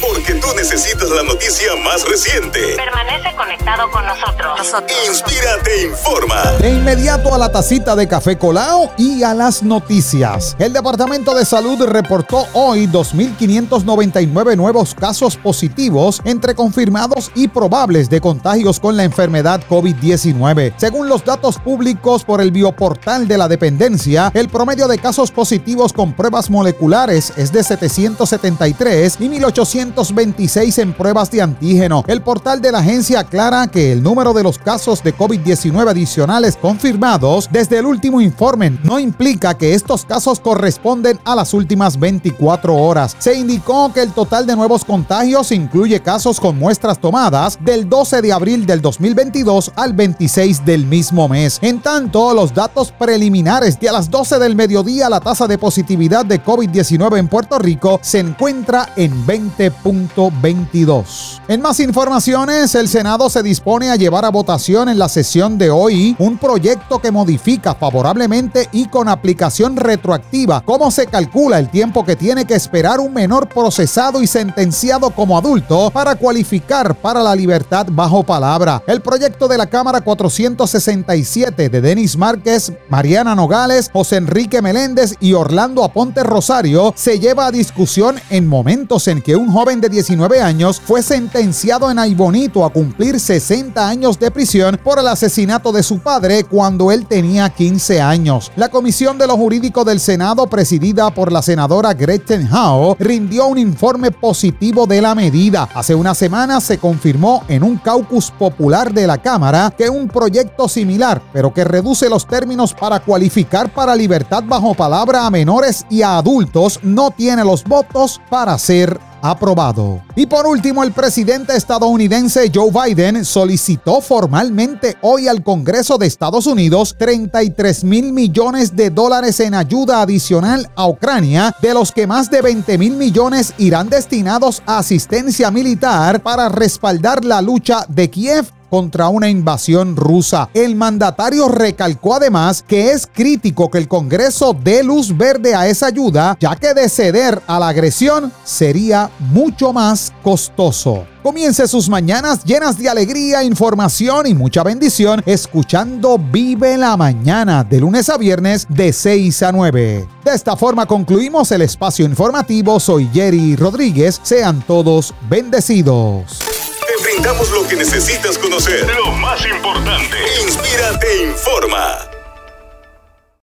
Porque tú necesitas la noticia más reciente. Permanece conectado con nosotros. Inspírate informa. De inmediato a la tacita de café colao y a las noticias. El Departamento de Salud reportó hoy 2.599 nuevos casos positivos entre confirmados y probables de contagios con la enfermedad COVID-19. Según los datos públicos por el bioportal de la dependencia, el promedio de casos positivos con pruebas moleculares es de 773 y 1826 en pruebas de antígeno. El portal de la agencia aclara que el número de los casos de COVID-19 adicionales confirmados desde el último informe no implica que estos casos corresponden a las últimas 24 horas. Se indicó que el total de nuevos contagios incluye casos con muestras tomadas del 12 de abril del 2022 al 26 del mismo mes. En tanto, los datos preliminares de a las 12 del mediodía la tasa de positividad de COVID-19 en Puerto Rico se encuentra en 20.22. En más informaciones, el Senado se dispone a llevar a votación en la sesión de hoy un proyecto que modifica favorablemente y con aplicación retroactiva cómo se calcula el tiempo que tiene que esperar un menor procesado y sentenciado como adulto para cualificar para la libertad bajo palabra. El proyecto de la Cámara 467 de Denis Márquez, Mariana Nogales, José Enrique Meléndez y Orlando Aponte Rosario se lleva a discusión en momentos en que un joven de 19 años fue sentenciado en Aibonito a cumplir 60 años de prisión por el asesinato de su padre cuando él tenía 15 años. La Comisión de lo Jurídico del Senado, presidida por la senadora Gretchen Howe, rindió un informe positivo de la medida. Hace una semana se confirmó en un caucus popular de la Cámara que un proyecto similar, pero que reduce los términos para cualificar para libertad bajo palabra a menores y a adultos, no tiene los votos para ser aprobado. Y por último, el presidente estadounidense Joe Biden solicitó formalmente hoy al Congreso de Estados Unidos 33 mil millones de dólares en ayuda adicional a Ucrania, de los que más de 20 mil millones irán destinados a asistencia militar para respaldar la lucha de Kiev contra una invasión rusa. El mandatario recalcó además que es crítico que el Congreso dé luz verde a esa ayuda, ya que de ceder a la agresión sería mucho más costoso. Comience sus mañanas llenas de alegría, información y mucha bendición escuchando Vive la Mañana de lunes a viernes de 6 a 9. De esta forma concluimos el espacio informativo. Soy Jerry Rodríguez. Sean todos bendecidos. Te brindamos lo que necesitas conocer. Lo más importante. Inspírate informa.